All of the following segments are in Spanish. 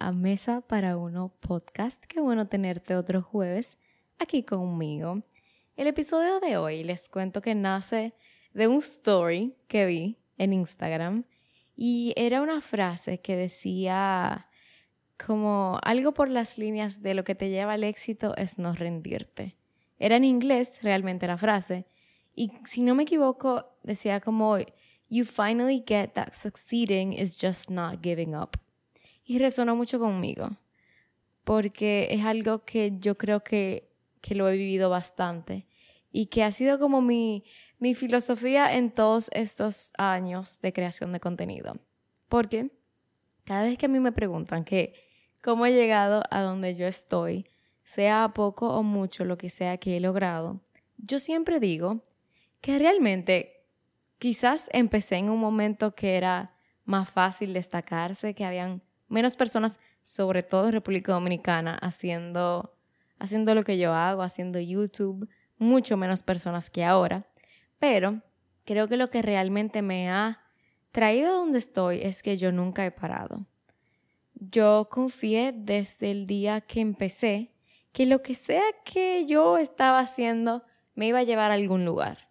a Mesa para Uno Podcast. Qué bueno tenerte otro jueves aquí conmigo. El episodio de hoy les cuento que nace de un story que vi en Instagram y era una frase que decía como algo por las líneas de lo que te lleva al éxito es no rendirte. Era en inglés realmente la frase y si no me equivoco decía como you finally get that succeeding is just not giving up. Y resonó mucho conmigo, porque es algo que yo creo que, que lo he vivido bastante y que ha sido como mi, mi filosofía en todos estos años de creación de contenido. Porque cada vez que a mí me preguntan que cómo he llegado a donde yo estoy, sea poco o mucho lo que sea que he logrado, yo siempre digo que realmente Quizás empecé en un momento que era más fácil destacarse, que habían menos personas, sobre todo en República Dominicana, haciendo, haciendo lo que yo hago, haciendo YouTube, mucho menos personas que ahora. Pero creo que lo que realmente me ha traído a donde estoy es que yo nunca he parado. Yo confié desde el día que empecé que lo que sea que yo estaba haciendo me iba a llevar a algún lugar.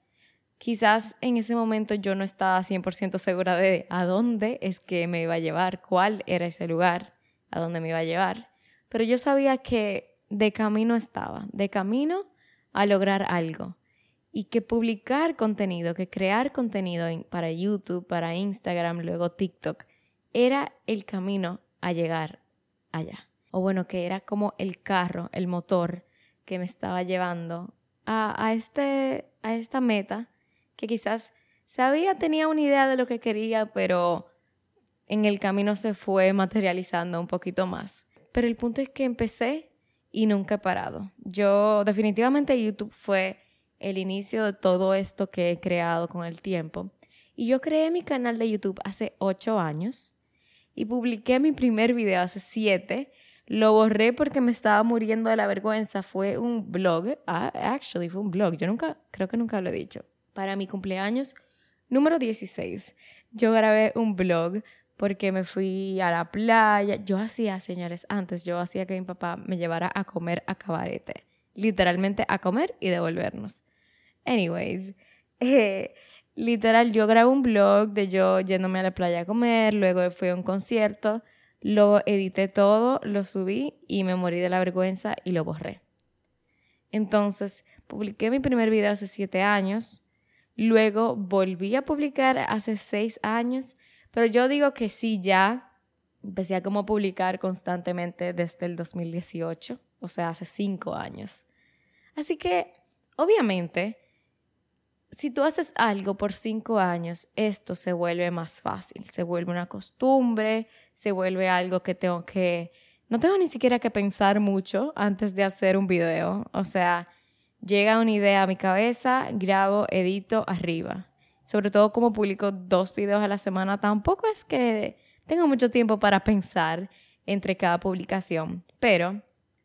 Quizás en ese momento yo no estaba 100% segura de a dónde es que me iba a llevar, cuál era ese lugar, a dónde me iba a llevar, pero yo sabía que de camino estaba, de camino a lograr algo. Y que publicar contenido, que crear contenido para YouTube, para Instagram, luego TikTok, era el camino a llegar allá. O bueno, que era como el carro, el motor que me estaba llevando a, a, este, a esta meta que quizás sabía, tenía una idea de lo que quería, pero en el camino se fue materializando un poquito más. Pero el punto es que empecé y nunca he parado. Yo definitivamente YouTube fue el inicio de todo esto que he creado con el tiempo. Y yo creé mi canal de YouTube hace ocho años y publiqué mi primer video hace siete. Lo borré porque me estaba muriendo de la vergüenza. Fue un blog. Ah, actually, fue un blog. Yo nunca, creo que nunca lo he dicho para mi cumpleaños número 16. Yo grabé un blog porque me fui a la playa. Yo hacía, señores, antes yo hacía que mi papá me llevara a comer a cabarete. Literalmente a comer y devolvernos. Anyways, eh, literal, yo grabé un blog de yo yéndome a la playa a comer, luego fui a un concierto, lo edité todo, lo subí y me morí de la vergüenza y lo borré. Entonces, publiqué mi primer video hace siete años Luego volví a publicar hace seis años, pero yo digo que sí, ya empecé a como publicar constantemente desde el 2018, o sea, hace cinco años. Así que, obviamente, si tú haces algo por cinco años, esto se vuelve más fácil, se vuelve una costumbre, se vuelve algo que tengo que, no tengo ni siquiera que pensar mucho antes de hacer un video, o sea, llega una idea a mi cabeza, grabo, edito arriba. Sobre todo como publico dos videos a la semana, tampoco es que tengo mucho tiempo para pensar entre cada publicación, pero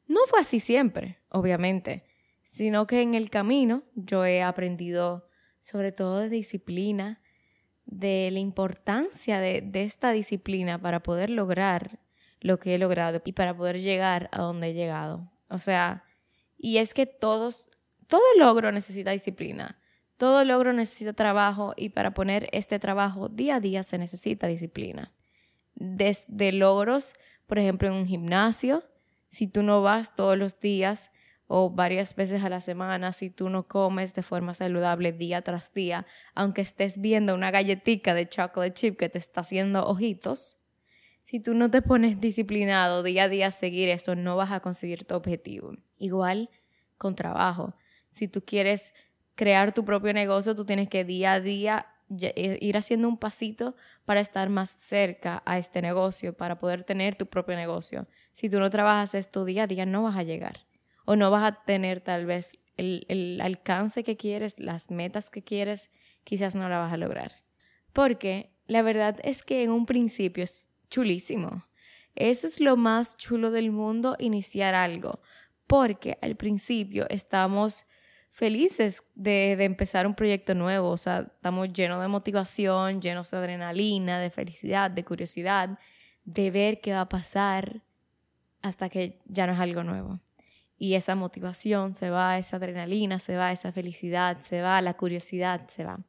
no fue así siempre, obviamente, sino que en el camino yo he aprendido sobre todo de disciplina, de la importancia de, de esta disciplina para poder lograr lo que he logrado y para poder llegar a donde he llegado. O sea, y es que todos todo logro necesita disciplina. Todo logro necesita trabajo y para poner este trabajo día a día se necesita disciplina. Desde logros, por ejemplo, en un gimnasio, si tú no vas todos los días o varias veces a la semana, si tú no comes de forma saludable día tras día, aunque estés viendo una galletita de chocolate chip que te está haciendo ojitos, si tú no te pones disciplinado día a día a seguir esto, no vas a conseguir tu objetivo. Igual con trabajo. Si tú quieres crear tu propio negocio, tú tienes que día a día eh, ir haciendo un pasito para estar más cerca a este negocio, para poder tener tu propio negocio. Si tú no trabajas esto día a día, no vas a llegar. O no vas a tener tal vez el, el alcance que quieres, las metas que quieres, quizás no la vas a lograr. Porque la verdad es que en un principio es chulísimo. Eso es lo más chulo del mundo, iniciar algo. Porque al principio estamos felices de, empezar un proyecto nuevo, o sea, estamos llenos de motivación, llenos de adrenalina, de felicidad, de curiosidad, de ver qué va a pasar hasta que ya no es algo nuevo. Y esa motivación se va, esa adrenalina se va, esa felicidad se va, la curiosidad se va.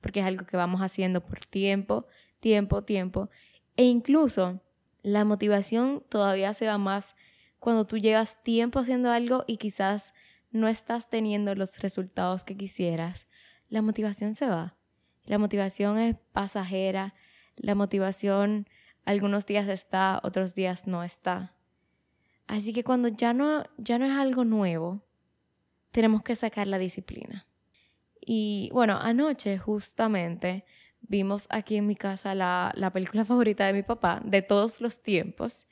Porque es algo que vamos haciendo por tiempo, tiempo, tiempo. E incluso la motivación todavía se va más cuando tú llevas tiempo haciendo algo y quizás no estás teniendo los resultados que quisieras. La motivación se va. La motivación es pasajera. La motivación algunos días está, otros días no está. Así que cuando ya no, ya no es algo nuevo, tenemos que sacar la disciplina. Y bueno, anoche justamente vimos aquí en mi casa la, la película favorita de mi papá de todos los tiempos.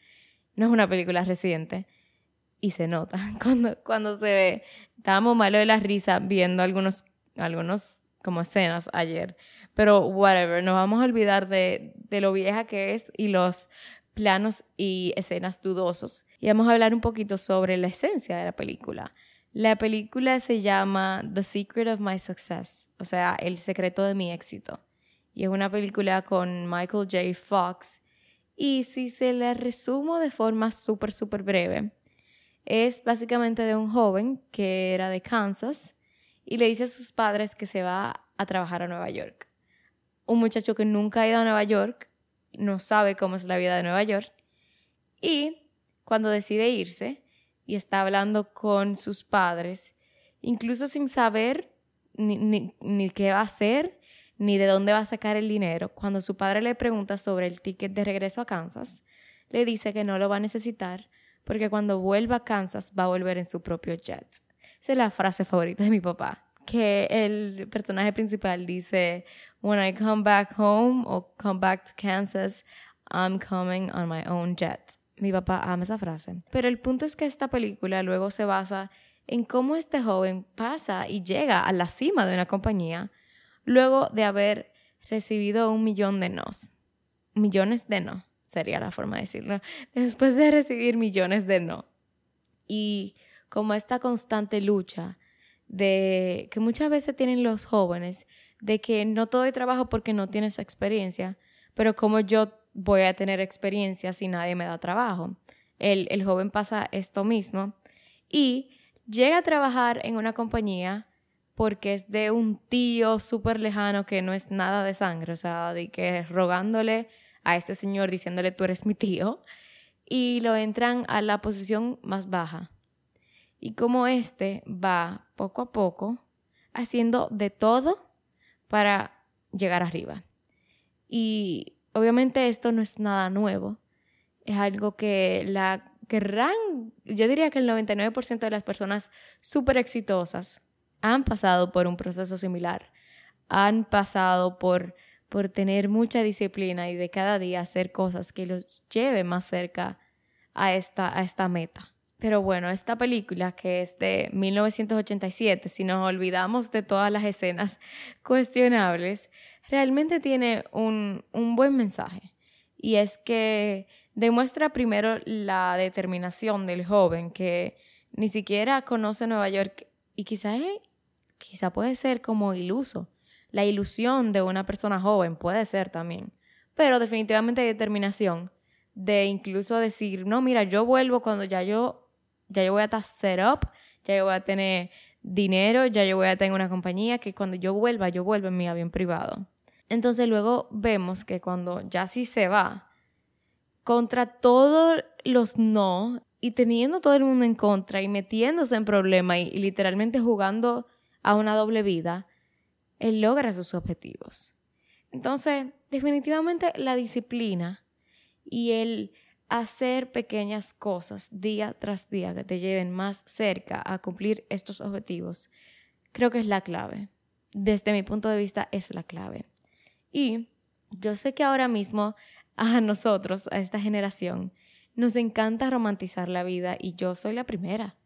No es una película reciente, y se nota cuando, cuando se ve. Estábamos malos de la risa viendo algunos, algunos como escenas ayer, pero whatever, nos vamos a olvidar de, de lo vieja que es y los planos y escenas dudosos. Y vamos a hablar un poquito sobre la esencia de la película. La película se llama The Secret of My Success, o sea, El secreto de mi éxito. Y es una película con Michael J. Fox. Y si se la resumo de forma súper, súper breve, es básicamente de un joven que era de Kansas y le dice a sus padres que se va a trabajar a Nueva York. Un muchacho que nunca ha ido a Nueva York, no sabe cómo es la vida de Nueva York y cuando decide irse y está hablando con sus padres, incluso sin saber ni, ni qué va a hacer, ni de dónde va a sacar el dinero, cuando su padre le pregunta sobre el ticket de regreso a Kansas, le dice que no lo va a necesitar porque cuando vuelva a Kansas va a volver en su propio jet. Esa es la frase favorita de mi papá, que el personaje principal dice, When I come back home o come back to Kansas, I'm coming on my own jet. Mi papá ama esa frase. Pero el punto es que esta película luego se basa en cómo este joven pasa y llega a la cima de una compañía luego de haber recibido un millón de nos. Millones de no sería la forma de decirlo, después de recibir millones de no. Y como esta constante lucha de que muchas veces tienen los jóvenes, de que no todo hay trabajo porque no tienes experiencia, pero como yo voy a tener experiencia si nadie me da trabajo. El, el joven pasa esto mismo y llega a trabajar en una compañía porque es de un tío súper lejano que no es nada de sangre, o sea, de que rogándole a este señor diciéndole tú eres mi tío y lo entran a la posición más baja. Y como este va poco a poco haciendo de todo para llegar arriba. Y obviamente esto no es nada nuevo. Es algo que la querrán, yo diría que el 99% de las personas súper exitosas han pasado por un proceso similar. Han pasado por por tener mucha disciplina y de cada día hacer cosas que los lleve más cerca a esta, a esta meta. Pero bueno, esta película que es de 1987, si nos olvidamos de todas las escenas cuestionables, realmente tiene un, un buen mensaje. Y es que demuestra primero la determinación del joven que ni siquiera conoce Nueva York y quizá, quizá puede ser como iluso la ilusión de una persona joven, puede ser también, pero definitivamente hay determinación de incluso decir, no, mira, yo vuelvo cuando ya yo, ya yo voy a estar set up, ya yo voy a tener dinero, ya yo voy a tener una compañía, que cuando yo vuelva, yo vuelvo en mi avión privado. Entonces luego vemos que cuando ya sí se va, contra todos los no, y teniendo todo el mundo en contra y metiéndose en problemas y literalmente jugando a una doble vida, él logra sus objetivos. Entonces, definitivamente la disciplina y el hacer pequeñas cosas día tras día que te lleven más cerca a cumplir estos objetivos, creo que es la clave. Desde mi punto de vista es la clave. Y yo sé que ahora mismo a nosotros, a esta generación, nos encanta romantizar la vida y yo soy la primera.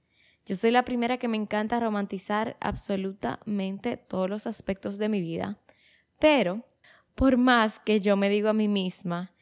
Yo soy la primera que me encanta romantizar absolutamente todos los aspectos de mi vida, pero por más que yo me digo a mí misma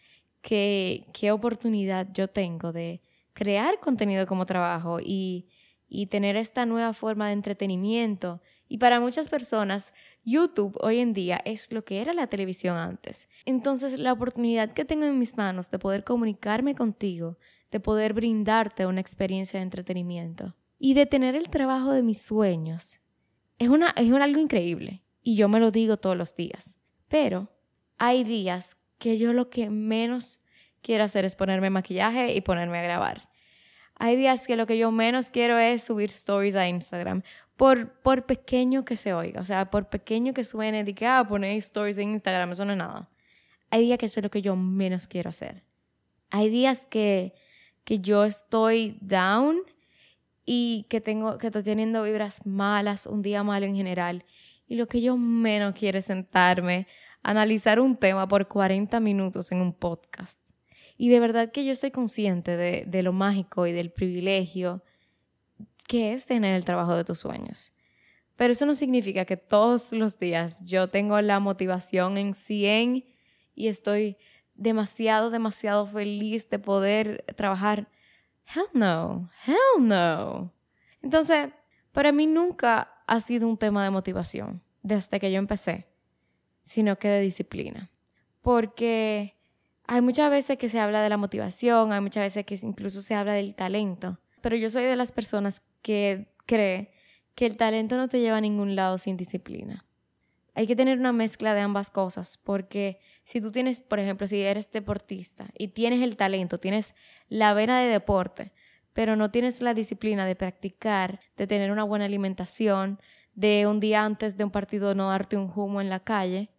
que qué oportunidad yo tengo de crear contenido como trabajo y y tener esta nueva forma de entretenimiento. Y para muchas personas, YouTube hoy en día es lo que era la televisión antes. Entonces, la oportunidad que tengo en mis manos de poder comunicarme contigo, de poder brindarte una experiencia de entretenimiento y de tener el trabajo de mis sueños, es, una, es algo increíble. Y yo me lo digo todos los días. Pero hay días que yo lo que menos quiero hacer es ponerme maquillaje y ponerme a grabar. Hay días que lo que yo menos quiero es subir stories a Instagram, por, por pequeño que se oiga, o sea, por pequeño que suene de que, ah, poner stories en Instagram, eso no es nada. Hay días que eso es lo que yo menos quiero hacer. Hay días que, que yo estoy down y que tengo que estoy teniendo vibras malas, un día malo en general, y lo que yo menos quiero es sentarme a analizar un tema por 40 minutos en un podcast. Y de verdad que yo estoy consciente de, de lo mágico y del privilegio que es tener el trabajo de tus sueños. Pero eso no significa que todos los días yo tengo la motivación en 100 y estoy demasiado, demasiado feliz de poder trabajar. Hell no, hell no. Entonces, para mí nunca ha sido un tema de motivación desde que yo empecé, sino que de disciplina. Porque hay muchas veces que se habla de la motivación, hay muchas veces que incluso se habla del talento, pero yo soy de las personas que cree que el talento no te lleva a ningún lado sin disciplina. Hay que tener una mezcla de ambas cosas, porque si tú tienes, por ejemplo, si eres deportista y tienes el talento, tienes la vena de deporte, pero no tienes la disciplina de practicar, de tener una buena alimentación, de un día antes de un partido no darte un humo en la calle,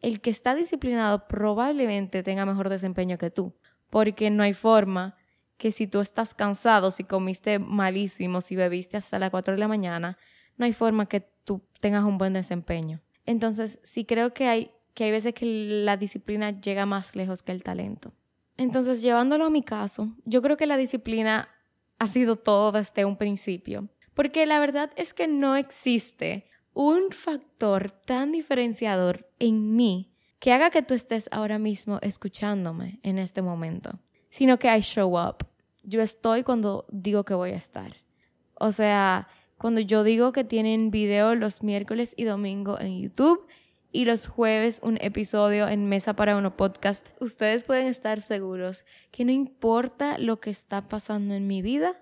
el que está disciplinado probablemente tenga mejor desempeño que tú, porque no hay forma que si tú estás cansado, si comiste malísimo, si bebiste hasta las 4 de la mañana, no hay forma que tú tengas un buen desempeño. Entonces, sí creo que hay, que hay veces que la disciplina llega más lejos que el talento. Entonces, llevándolo a mi caso, yo creo que la disciplina ha sido todo desde un principio, porque la verdad es que no existe un factor tan diferenciador en mí que haga que tú estés ahora mismo escuchándome en este momento, sino que I show up. Yo estoy cuando digo que voy a estar. O sea, cuando yo digo que tienen video los miércoles y domingo en YouTube y los jueves un episodio en Mesa para Uno podcast, ustedes pueden estar seguros que no importa lo que está pasando en mi vida,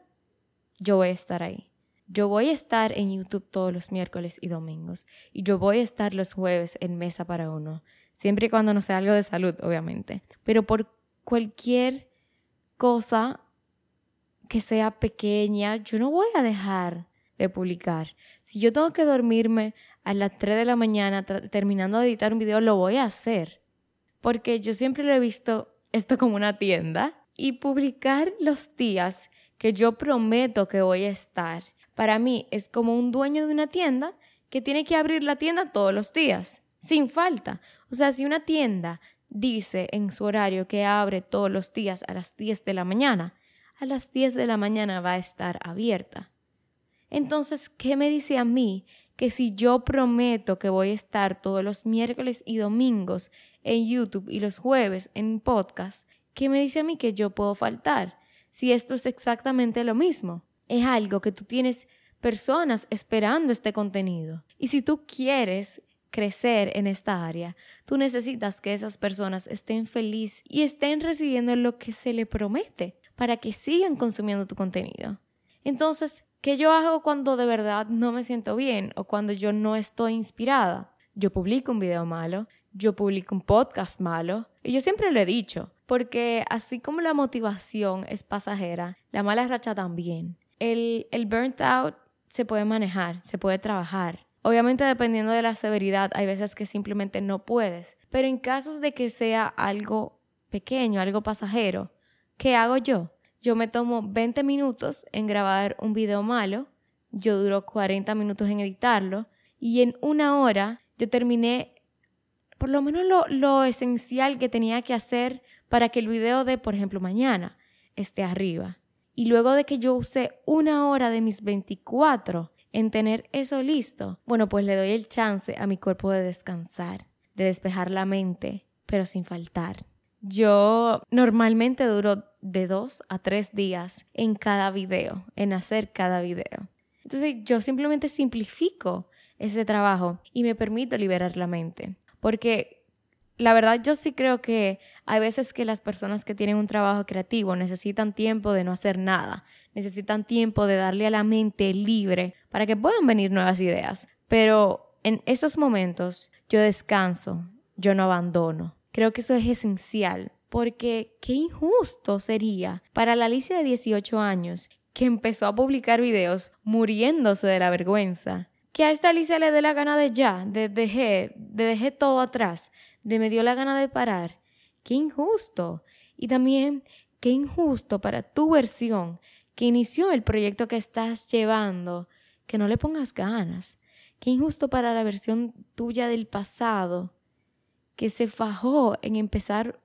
yo voy a estar ahí. Yo voy a estar en YouTube todos los miércoles y domingos y yo voy a estar los jueves en Mesa para Uno, siempre y cuando no sea algo de salud, obviamente. Pero por cualquier cosa que sea pequeña, yo no voy a dejar de publicar. Si yo tengo que dormirme a las 3 de la mañana terminando de editar un video, lo voy a hacer. Porque yo siempre lo he visto esto como una tienda y publicar los días que yo prometo que voy a estar para mí es como un dueño de una tienda que tiene que abrir la tienda todos los días, sin falta. O sea, si una tienda dice en su horario que abre todos los días a las 10 de la mañana, a las 10 de la mañana va a estar abierta. Entonces, ¿qué me dice a mí que si yo prometo que voy a estar todos los miércoles y domingos en YouTube y los jueves en podcast, ¿qué me dice a mí que yo puedo faltar? Si esto es exactamente lo mismo es algo que tú tienes personas esperando este contenido. Y si tú quieres crecer en esta área, tú necesitas que esas personas estén felices y estén recibiendo lo que se le promete para que sigan consumiendo tu contenido. Entonces, ¿qué yo hago cuando de verdad no me siento bien o cuando yo no estoy inspirada? Yo publico un video malo, yo publico un podcast malo y yo siempre lo he dicho, porque así como la motivación es pasajera, la mala racha también el, el burnt out se puede manejar, se puede trabajar. Obviamente dependiendo de la severidad, hay veces que simplemente no puedes. Pero en casos de que sea algo pequeño, algo pasajero, ¿qué hago yo? Yo me tomo 20 minutos en grabar un video malo, yo duro 40 minutos en editarlo y en una hora yo terminé por lo menos lo, lo esencial que tenía que hacer para que el video de, por ejemplo, mañana esté arriba. Y luego de que yo usé una hora de mis 24 en tener eso listo, bueno, pues le doy el chance a mi cuerpo de descansar, de despejar la mente, pero sin faltar. Yo normalmente duro de dos a tres días en cada video, en hacer cada video. Entonces yo simplemente simplifico ese trabajo y me permito liberar la mente. Porque la verdad yo sí creo que hay veces que las personas que tienen un trabajo creativo necesitan tiempo de no hacer nada, necesitan tiempo de darle a la mente libre para que puedan venir nuevas ideas. Pero en esos momentos yo descanso, yo no abandono. Creo que eso es esencial porque qué injusto sería para la Alicia de 18 años que empezó a publicar videos muriéndose de la vergüenza. Que a esta Alicia le dé la gana de ya, de dejé, de dejé todo atrás, de me dio la gana de parar. Qué injusto. Y también qué injusto para tu versión que inició el proyecto que estás llevando, que no le pongas ganas. Qué injusto para la versión tuya del pasado, que se fajó en empezar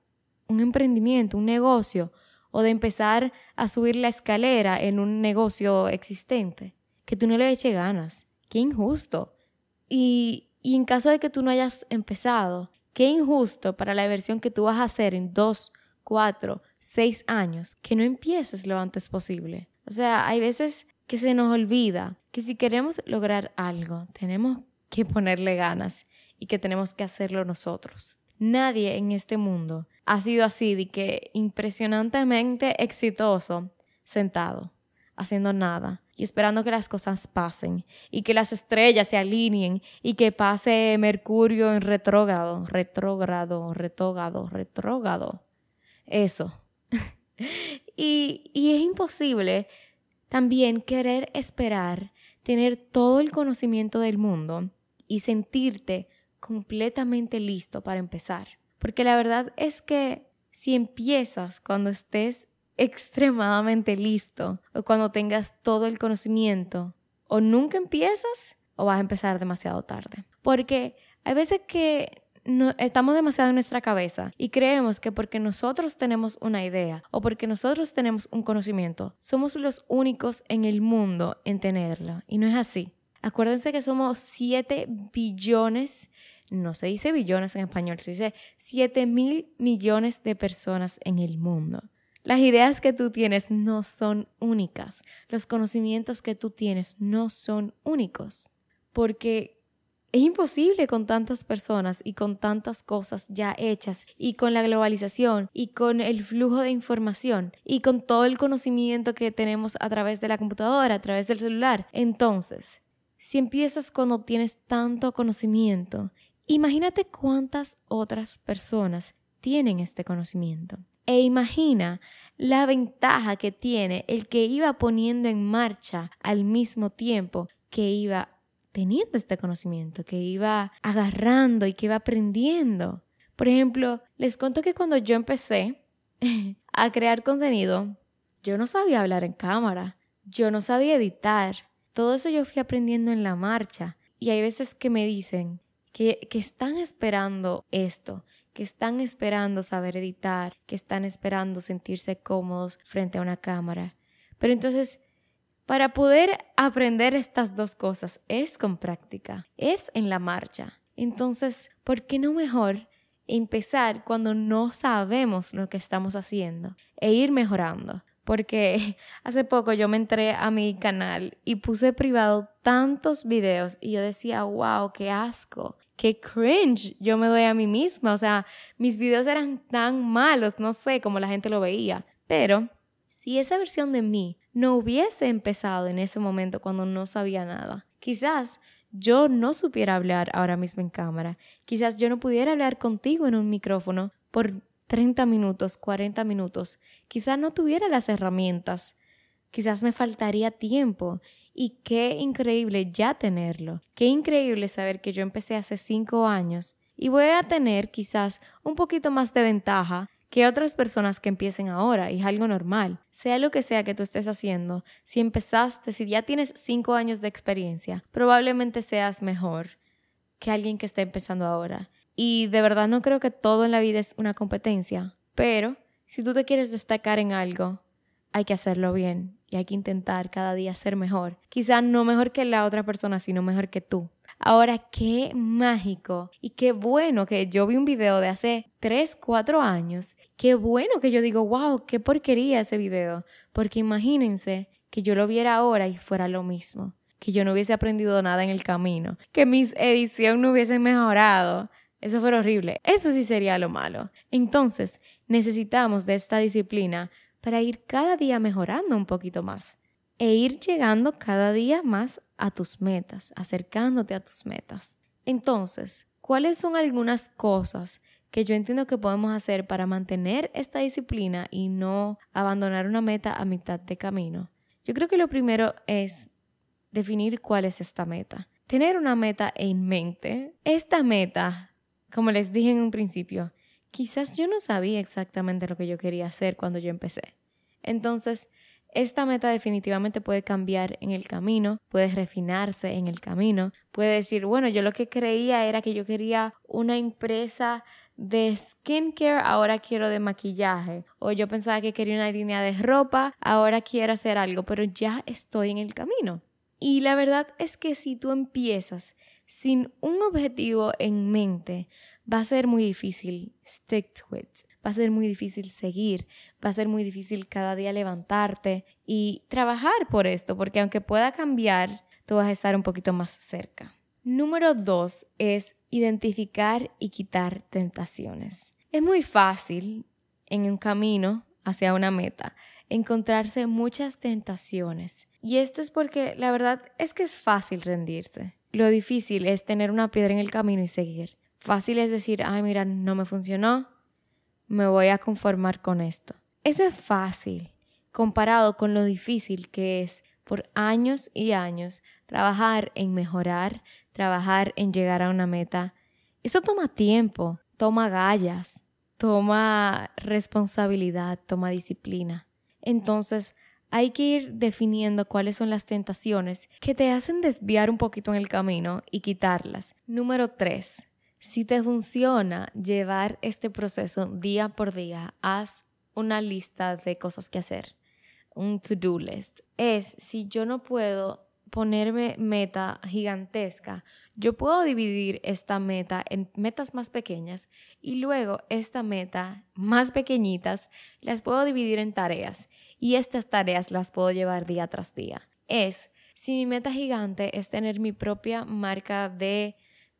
un emprendimiento, un negocio, o de empezar a subir la escalera en un negocio existente, que tú no le eches ganas. Qué injusto. Y, y en caso de que tú no hayas empezado, qué injusto para la versión que tú vas a hacer en dos, cuatro, seis años, que no empieces lo antes posible. O sea, hay veces que se nos olvida que si queremos lograr algo, tenemos que ponerle ganas y que tenemos que hacerlo nosotros. Nadie en este mundo ha sido así de que impresionantemente exitoso sentado, haciendo nada y esperando que las cosas pasen y que las estrellas se alineen y que pase Mercurio en retrógrado, retrógrado, retrógrado, retrógrado. Eso. y, y es imposible también querer esperar tener todo el conocimiento del mundo y sentirte completamente listo para empezar. Porque la verdad es que si empiezas cuando estés extremadamente listo o cuando tengas todo el conocimiento, o nunca empiezas o vas a empezar demasiado tarde. Porque hay veces que estamos demasiado en nuestra cabeza y creemos que porque nosotros tenemos una idea o porque nosotros tenemos un conocimiento, somos los únicos en el mundo en tenerlo. Y no es así. Acuérdense que somos 7 billones no se dice billones en español, se dice 7 mil millones de personas en el mundo. Las ideas que tú tienes no son únicas, los conocimientos que tú tienes no son únicos, porque es imposible con tantas personas y con tantas cosas ya hechas y con la globalización y con el flujo de información y con todo el conocimiento que tenemos a través de la computadora, a través del celular. Entonces, si empiezas cuando tienes tanto conocimiento Imagínate cuántas otras personas tienen este conocimiento. E imagina la ventaja que tiene el que iba poniendo en marcha al mismo tiempo que iba teniendo este conocimiento, que iba agarrando y que iba aprendiendo. Por ejemplo, les cuento que cuando yo empecé a crear contenido, yo no sabía hablar en cámara, yo no sabía editar. Todo eso yo fui aprendiendo en la marcha. Y hay veces que me dicen, que, están esperando esto, que están esperando saber editar, que están esperando sentirse cómodos frente a una cámara. Pero entonces, para poder aprender estas dos cosas es con práctica, es en la marcha. Entonces, ¿por qué no mejor empezar cuando no sabemos lo que estamos haciendo e ir mejorando? Porque hace poco yo me entré a mi canal y puse privado tantos videos y yo decía, wow, qué asco qué cringe yo me doy a mí misma. O sea, mis videos eran tan malos, no sé cómo la gente lo veía. Pero si esa versión de mí no hubiese empezado en ese momento cuando no sabía nada, quizás yo no supiera hablar ahora mismo en cámara. Quizás yo no pudiera hablar contigo en un micrófono por 30 minutos, 40 minutos. Quizás no tuviera las herramientas. Quizás me faltaría tiempo y qué increíble ya tenerlo. Qué increíble saber que yo empecé hace cinco años y voy a tener quizás un poquito más de ventaja que otras personas que empiecen ahora y es algo normal. Sea lo que sea que tú estés haciendo, si empezaste, si ya tienes cinco años de experiencia, probablemente seas mejor que alguien que esté empezando ahora. Y de verdad no creo que todo en la vida es una competencia, pero si tú te quieres destacar en algo, hay que hacerlo bien y hay que intentar cada día ser mejor. Quizá no mejor que la otra persona, sino mejor que tú. Ahora, qué mágico y qué bueno que yo vi un video de hace 3, 4 años. Qué bueno que yo digo, wow, qué porquería ese video. Porque imagínense que yo lo viera ahora y fuera lo mismo. Que yo no hubiese aprendido nada en el camino. Que mis ediciones no hubiesen mejorado. Eso fue horrible. Eso sí sería lo malo. Entonces, necesitamos de esta disciplina para ir cada día mejorando un poquito más e ir llegando cada día más a tus metas, acercándote a tus metas. Entonces, ¿cuáles son algunas cosas que yo entiendo que podemos hacer para mantener esta disciplina y no abandonar una meta a mitad de camino? Yo creo que lo primero es definir cuál es esta meta. Tener una meta en mente. Esta meta, como les dije en un principio, quizás yo no sabía exactamente lo que yo quería hacer cuando yo empecé. Entonces, esta meta definitivamente puede cambiar en el camino, puede refinarse en el camino, puede decir, bueno, yo lo que creía era que yo quería una empresa de skincare, ahora quiero de maquillaje. O yo pensaba que quería una línea de ropa, ahora quiero hacer algo, pero ya estoy en el camino. Y la verdad es que si tú empiezas sin un objetivo en mente, va a ser muy difícil stick to it va a ser muy difícil seguir, va a ser muy difícil cada día levantarte y trabajar por esto, porque aunque pueda cambiar, tú vas a estar un poquito más cerca. Número dos es identificar y quitar tentaciones. Es muy fácil en un camino hacia una meta encontrarse muchas tentaciones. Y esto es porque la verdad es que es fácil rendirse. Lo difícil es tener una piedra en el camino y seguir. Fácil es decir, ay, mira, no me funcionó, me voy a conformar con esto. Eso es fácil comparado con lo difícil que es por años y años trabajar en mejorar, trabajar en llegar a una meta. Eso toma tiempo, toma gallas, toma responsabilidad, toma disciplina. Entonces, hay que ir definiendo cuáles son las tentaciones que te hacen desviar un poquito en el camino y quitarlas. Número 3. Si te funciona llevar este proceso día por día, haz una lista de cosas que hacer, un to-do list. Es si yo no puedo ponerme meta gigantesca, yo puedo dividir esta meta en metas más pequeñas y luego esta meta más pequeñitas las puedo dividir en tareas y estas tareas las puedo llevar día tras día. Es si mi meta gigante es tener mi propia marca de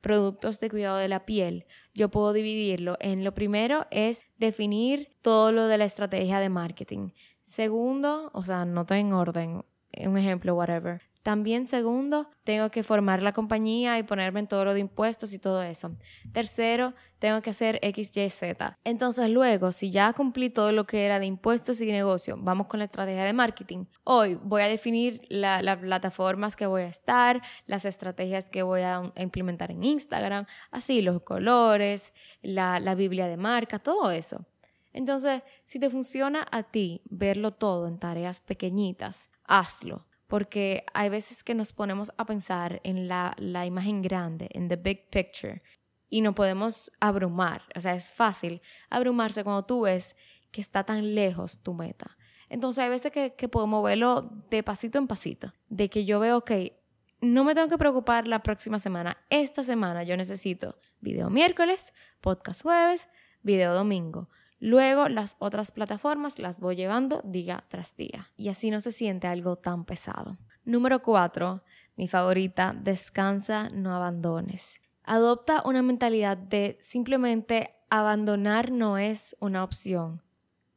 productos de cuidado de la piel, yo puedo dividirlo en lo primero es definir todo lo de la estrategia de marketing. Segundo, o sea, no en orden, un ejemplo, whatever. También segundo, tengo que formar la compañía y ponerme en todo lo de impuestos y todo eso. Tercero, tengo que hacer X, Y, Z. Entonces luego, si ya cumplí todo lo que era de impuestos y negocio, vamos con la estrategia de marketing. Hoy voy a definir las plataformas que voy a estar, las estrategias que voy a implementar en Instagram, así los colores, la, la Biblia de marca, todo eso. Entonces, si te funciona a ti verlo todo en tareas pequeñitas, hazlo porque hay veces que nos ponemos a pensar en la, la imagen grande, en the big picture, y no podemos abrumar. O sea, es fácil abrumarse cuando tú ves que está tan lejos tu meta. Entonces hay veces que, que puedo moverlo de pasito en pasito, de que yo veo, que no me tengo que preocupar la próxima semana. Esta semana yo necesito video miércoles, podcast jueves, video domingo. Luego las otras plataformas las voy llevando día tras día y así no se siente algo tan pesado. Número 4, mi favorita, descansa, no abandones. Adopta una mentalidad de simplemente abandonar no es una opción,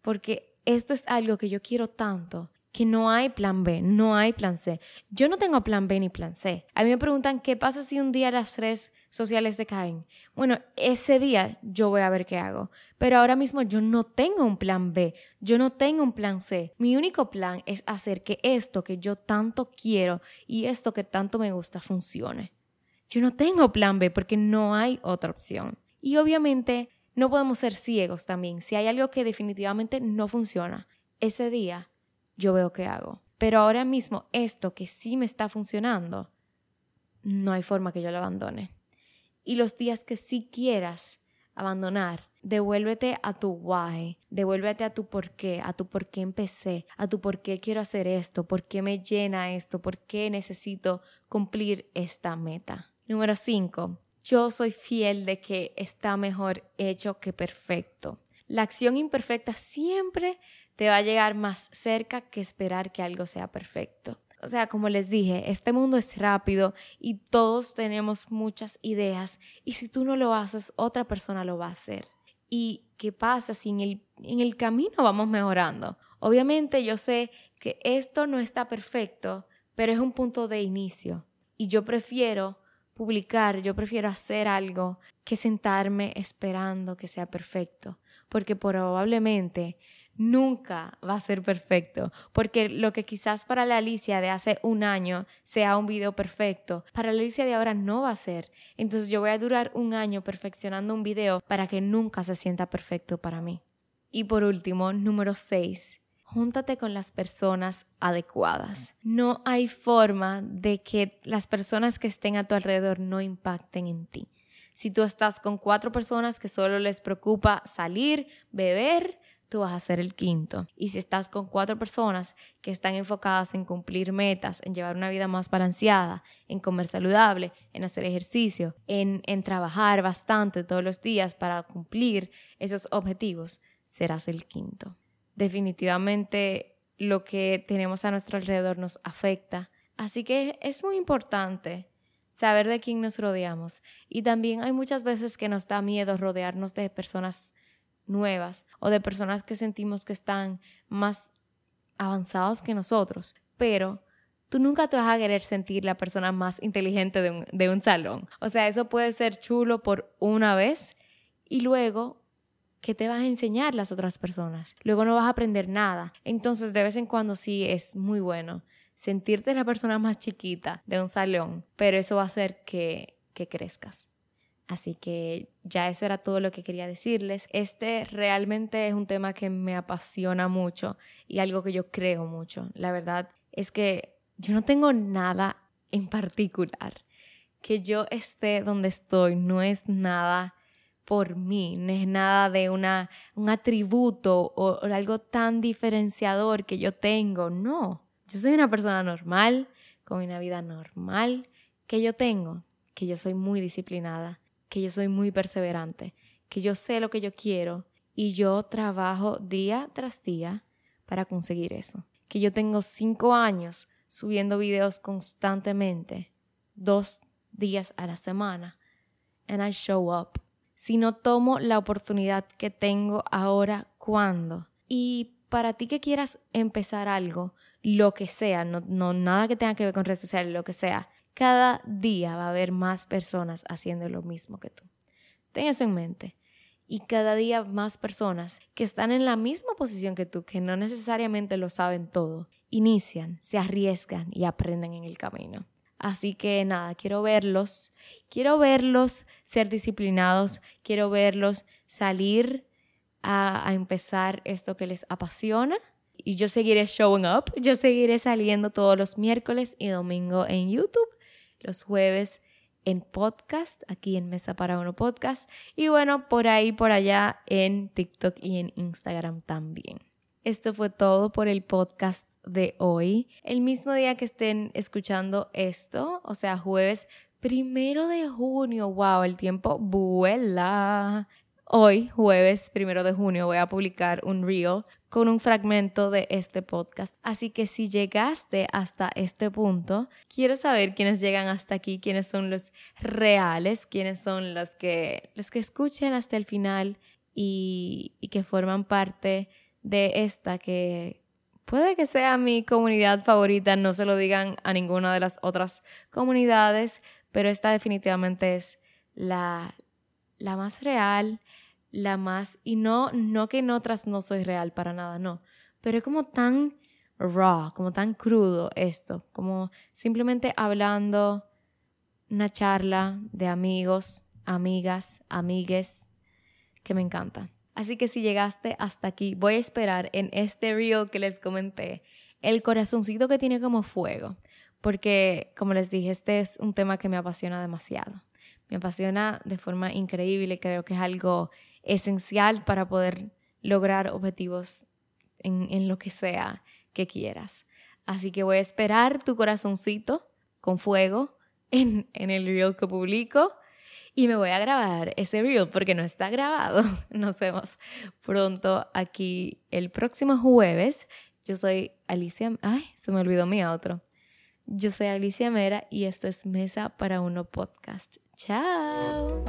porque esto es algo que yo quiero tanto que no hay plan B, no hay plan C. Yo no tengo plan B ni plan C. A mí me preguntan, ¿qué pasa si un día las redes sociales se caen? Bueno, ese día yo voy a ver qué hago. Pero ahora mismo yo no tengo un plan B, yo no tengo un plan C. Mi único plan es hacer que esto que yo tanto quiero y esto que tanto me gusta funcione. Yo no tengo plan B porque no hay otra opción. Y obviamente no podemos ser ciegos también. Si hay algo que definitivamente no funciona, ese día yo veo qué hago. Pero ahora mismo esto que sí me está funcionando, no hay forma que yo lo abandone. Y los días que sí quieras abandonar, devuélvete a tu why, devuélvete a tu por qué, a tu por qué empecé, a tu por qué quiero hacer esto, por qué me llena esto, por qué necesito cumplir esta meta. Número 5. Yo soy fiel de que está mejor hecho que perfecto. La acción imperfecta siempre te va a llegar más cerca que esperar que algo sea perfecto. O sea, como les dije, este mundo es rápido y todos tenemos muchas ideas y si tú no lo haces, otra persona lo va a hacer. ¿Y qué pasa si en el, en el camino vamos mejorando? Obviamente yo sé que esto no está perfecto, pero es un punto de inicio y yo prefiero publicar, yo prefiero hacer algo que sentarme esperando que sea perfecto, porque probablemente nunca va a ser perfecto, porque lo que quizás para la Alicia de hace un año sea un video perfecto, para la Alicia de ahora no va a ser. Entonces yo voy a durar un año perfeccionando un video para que nunca se sienta perfecto para mí. Y por último, número 6. Júntate con las personas adecuadas. No hay forma de que las personas que estén a tu alrededor no impacten en ti. Si tú estás con cuatro personas que solo les preocupa salir, beber, tú vas a ser el quinto. Y si estás con cuatro personas que están enfocadas en cumplir metas, en llevar una vida más balanceada, en comer saludable, en hacer ejercicio, en, en trabajar bastante todos los días para cumplir esos objetivos, serás el quinto. Definitivamente lo que tenemos a nuestro alrededor nos afecta. Así que es muy importante saber de quién nos rodeamos. Y también hay muchas veces que nos da miedo rodearnos de personas nuevas o de personas que sentimos que están más avanzados que nosotros, pero tú nunca te vas a querer sentir la persona más inteligente de un, de un salón. O sea, eso puede ser chulo por una vez y luego ¿qué te vas a enseñar las otras personas? Luego no vas a aprender nada. Entonces, de vez en cuando sí es muy bueno sentirte la persona más chiquita de un salón, pero eso va a hacer que, que crezcas. Así que ya eso era todo lo que quería decirles. Este realmente es un tema que me apasiona mucho y algo que yo creo mucho. La verdad es que yo no tengo nada en particular. Que yo esté donde estoy no es nada por mí, no es nada de una, un atributo o, o algo tan diferenciador que yo tengo. No, yo soy una persona normal, con una vida normal que yo tengo, que yo soy muy disciplinada que yo soy muy perseverante, que yo sé lo que yo quiero y yo trabajo día tras día para conseguir eso. Que yo tengo cinco años subiendo videos constantemente, dos días a la semana, and I show up. Si no tomo la oportunidad que tengo ahora, ¿cuándo? Y para ti que quieras empezar algo, lo que sea, no, no nada que tenga que ver con redes sociales, lo que sea, cada día va a haber más personas haciendo lo mismo que tú. Ten eso en mente. Y cada día más personas que están en la misma posición que tú, que no necesariamente lo saben todo, inician, se arriesgan y aprenden en el camino. Así que nada, quiero verlos, quiero verlos ser disciplinados, quiero verlos salir a, a, empezar esto que les apasiona. Y yo seguiré showing up, yo seguiré saliendo todos los miércoles y domingo en YouTube los jueves en podcast, aquí en Mesa para Uno Podcast, y bueno, por ahí, por allá en TikTok y en Instagram también. Esto fue todo por el podcast de hoy. El mismo día que estén escuchando esto, o sea, jueves primero de junio, wow, el tiempo vuela. Hoy, jueves primero de junio, voy a publicar un reel con un fragmento de este podcast. Así que si llegaste hasta este punto, quiero saber quiénes llegan hasta aquí, quiénes son los reales, quiénes son los que, los que escuchan hasta el final y, y que forman parte de esta que puede que sea mi comunidad favorita, no se lo digan a ninguna de las otras comunidades, pero esta definitivamente es la, la más real, la más, y no, no que en otras no soy real para nada, no, pero es como tan raw, como tan crudo esto, como simplemente hablando una charla de amigos, amigas, amigues, que me encanta. Así que si llegaste hasta aquí, voy a esperar en este reel que les comenté el corazoncito que tiene como fuego, porque como les dije, este es un tema que me apasiona demasiado. Me apasiona de forma increíble, creo que es algo esencial para poder lograr objetivos en, en lo que sea que quieras. Así que voy a esperar tu corazoncito con fuego en, en el reel que publico y me voy a grabar ese reel porque no está grabado. Nos vemos pronto aquí el próximo jueves. Yo soy Alicia. Ay, se me olvidó mi otro. Yo soy Alicia Mera y esto es Mesa para Uno Podcast. Chao.